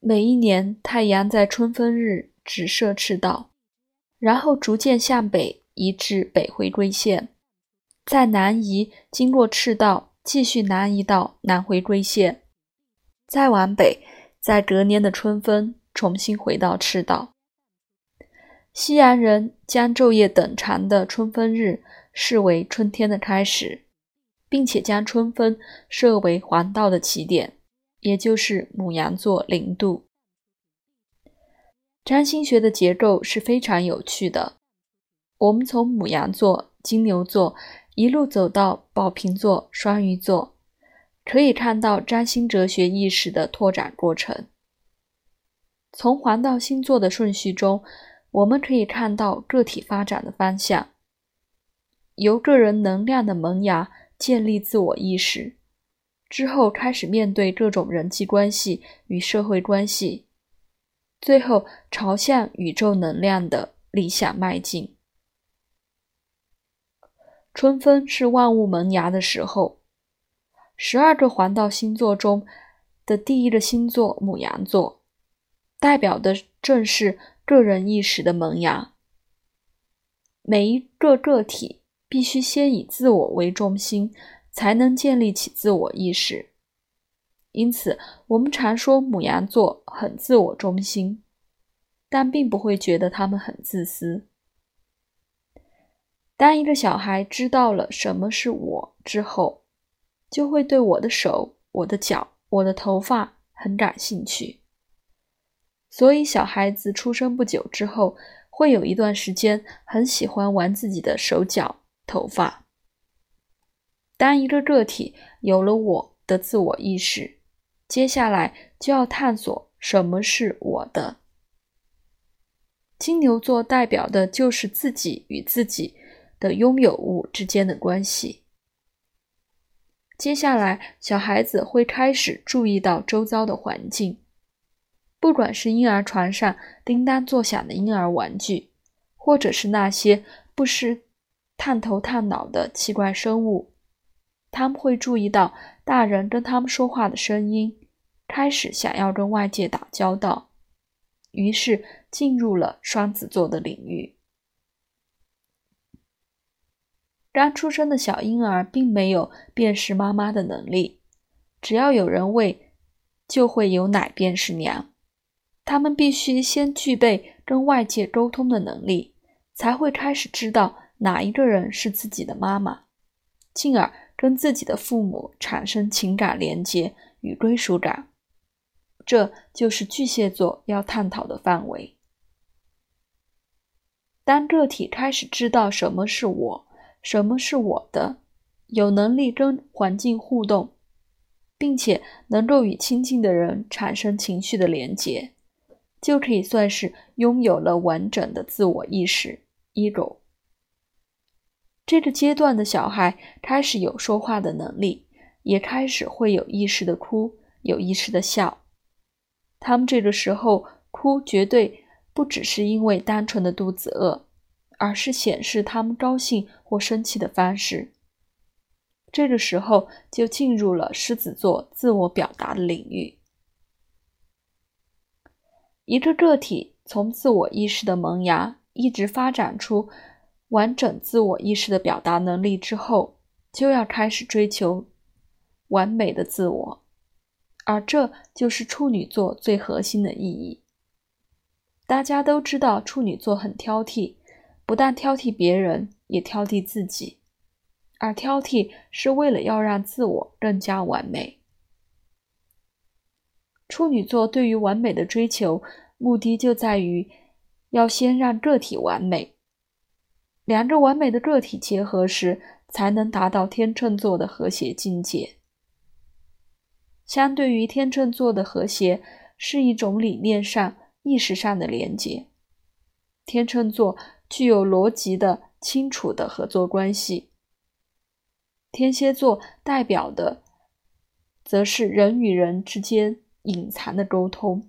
每一年太阳在春分日直射赤道，然后逐渐向北移至北回归线，再南移经过赤道，继续南移到南回归线，再往北，在隔年的春分重新回到赤道。西洋人将昼夜等长的春分日视为春天的开始，并且将春分设为黄道的起点。也就是母羊座零度。占星学的结构是非常有趣的。我们从母羊座、金牛座一路走到宝瓶座、双鱼座，可以看到占星哲学意识的拓展过程。从黄道星座的顺序中，我们可以看到个体发展的方向，由个人能量的萌芽建立自我意识。之后开始面对各种人际关系与社会关系，最后朝向宇宙能量的理想迈进。春分是万物萌芽的时候，十二个黄道星座中的第一个星座母羊座，代表的正是个人意识的萌芽。每一个个体必须先以自我为中心。才能建立起自我意识，因此我们常说母羊座很自我中心，但并不会觉得他们很自私。当一个小孩知道了什么是我之后，就会对我的手、我的脚、我的头发很感兴趣。所以，小孩子出生不久之后，会有一段时间很喜欢玩自己的手脚、头发。当一个个体有了我的自我意识，接下来就要探索什么是我的。金牛座代表的就是自己与自己的拥有物之间的关系。接下来，小孩子会开始注意到周遭的环境，不管是婴儿床上叮当作响的婴儿玩具，或者是那些不时探头探脑的奇怪生物。他们会注意到大人跟他们说话的声音，开始想要跟外界打交道，于是进入了双子座的领域。刚出生的小婴儿并没有辨识妈妈的能力，只要有人喂，就会有奶便是娘。他们必须先具备跟外界沟通的能力，才会开始知道哪一个人是自己的妈妈，进而。跟自己的父母产生情感连接与归属感，这就是巨蟹座要探讨的范围。当个体开始知道什么是我，什么是我的，有能力跟环境互动，并且能够与亲近的人产生情绪的连接，就可以算是拥有了完整的自我意识 （ego）。这个阶段的小孩开始有说话的能力，也开始会有意识的哭，有意识的笑。他们这个时候哭，绝对不只是因为单纯的肚子饿，而是显示他们高兴或生气的方式。这个时候就进入了狮子座自我表达的领域。一个个体从自我意识的萌芽，一直发展出。完整自我意识的表达能力之后，就要开始追求完美的自我，而这就是处女座最核心的意义。大家都知道，处女座很挑剔，不但挑剔别人，也挑剔自己，而挑剔是为了要让自我更加完美。处女座对于完美的追求，目的就在于要先让个体完美。两个完美的个体结合时，才能达到天秤座的和谐境界。相对于天秤座的和谐，是一种理念上、意识上的连接。天秤座具有逻辑的、清楚的合作关系。天蝎座代表的，则是人与人之间隐藏的沟通。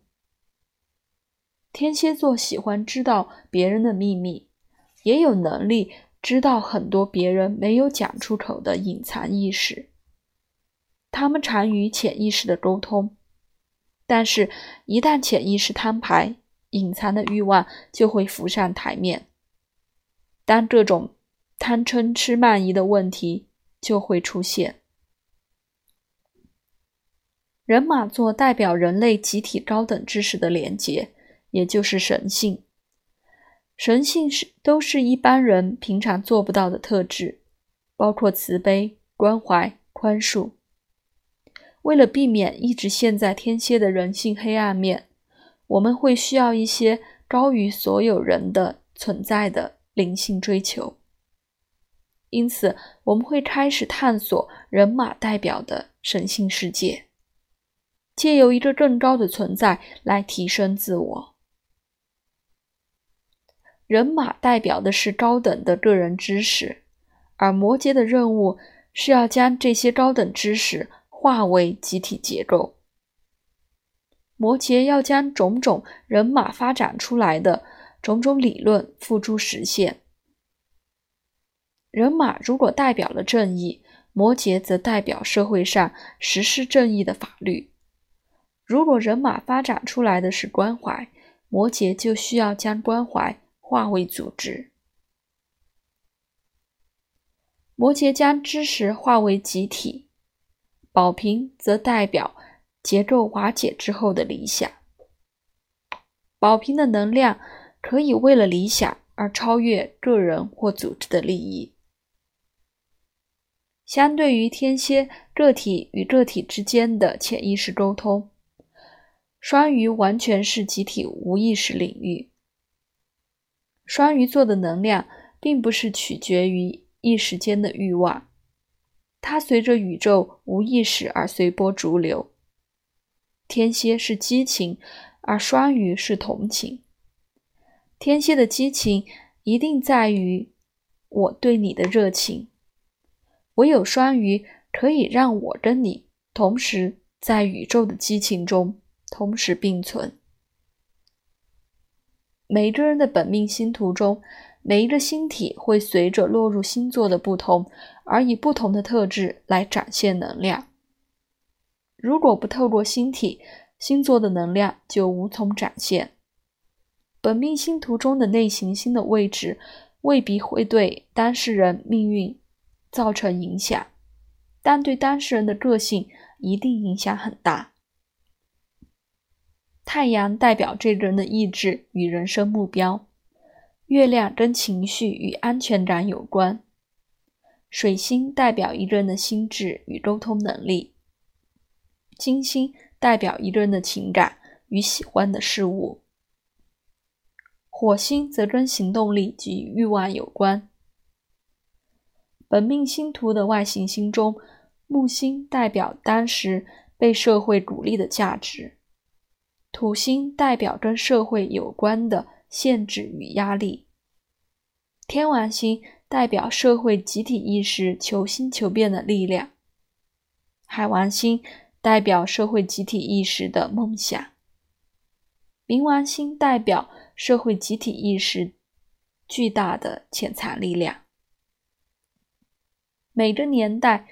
天蝎座喜欢知道别人的秘密。也有能力知道很多别人没有讲出口的隐藏意识。他们常与潜意识的沟通，但是，一旦潜意识摊牌，隐藏的欲望就会浮上台面。当这种贪嗔痴慢疑的问题就会出现。人马座代表人类集体高等知识的连结，也就是神性。神性是都是一般人平常做不到的特质，包括慈悲、关怀、宽恕。为了避免一直陷在天蝎的人性黑暗面，我们会需要一些高于所有人的存在的灵性追求。因此，我们会开始探索人马代表的神性世界，借由一个更高的存在来提升自我。人马代表的是高等的个人知识，而摩羯的任务是要将这些高等知识。化为集体结构。摩羯要将种种人马发展出来的种种理论付诸实现。人马如果代表了正义，摩羯则代表社会上实施正义的法律。如果人马发展出来的是关怀，摩羯就需要将关怀化为组织。摩羯将知识化为集体。宝瓶则代表结构瓦解之后的理想。宝瓶的能量可以为了理想而超越个人或组织的利益。相对于天蝎个体与个体之间的潜意识沟通，双鱼完全是集体无意识领域。双鱼座的能量并不是取决于一时间的欲望。它随着宇宙无意识而随波逐流。天蝎是激情，而双鱼是同情。天蝎的激情一定在于我对你的热情，唯有双鱼可以让我跟你同时在宇宙的激情中同时并存。每个人的本命星图中。每一个星体会随着落入星座的不同，而以不同的特质来展现能量。如果不透过星体，星座的能量就无从展现。本命星图中的内行星的位置未必会对当事人命运造成影响，但对当事人的个性一定影响很大。太阳代表这个人的意志与人生目标。月亮跟情绪与安全感有关，水星代表一个人的心智与沟通能力，金星代表一个人的情感与喜欢的事物，火星则跟行动力及欲望有关。本命星图的外行星中，木星代表当时被社会鼓励的价值，土星代表跟社会有关的。限制与压力。天王星代表社会集体意识求新求变的力量。海王星代表社会集体意识的梦想。冥王星代表社会集体意识巨大的潜藏力量。每个年代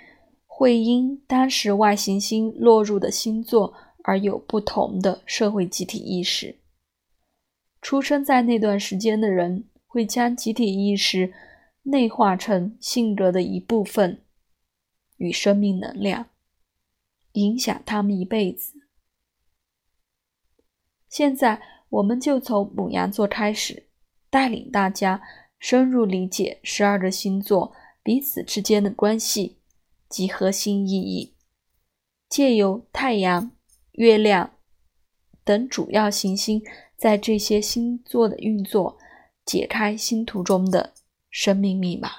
会因当时外行星落入的星座而有不同的社会集体意识。出生在那段时间的人会将集体意识内化成性格的一部分与生命能量，影响他们一辈子。现在，我们就从母羊座开始，带领大家深入理解十二个星座彼此之间的关系及核心意义，借由太阳、月亮等主要行星。在这些星座的运作，解开星图中的生命密码。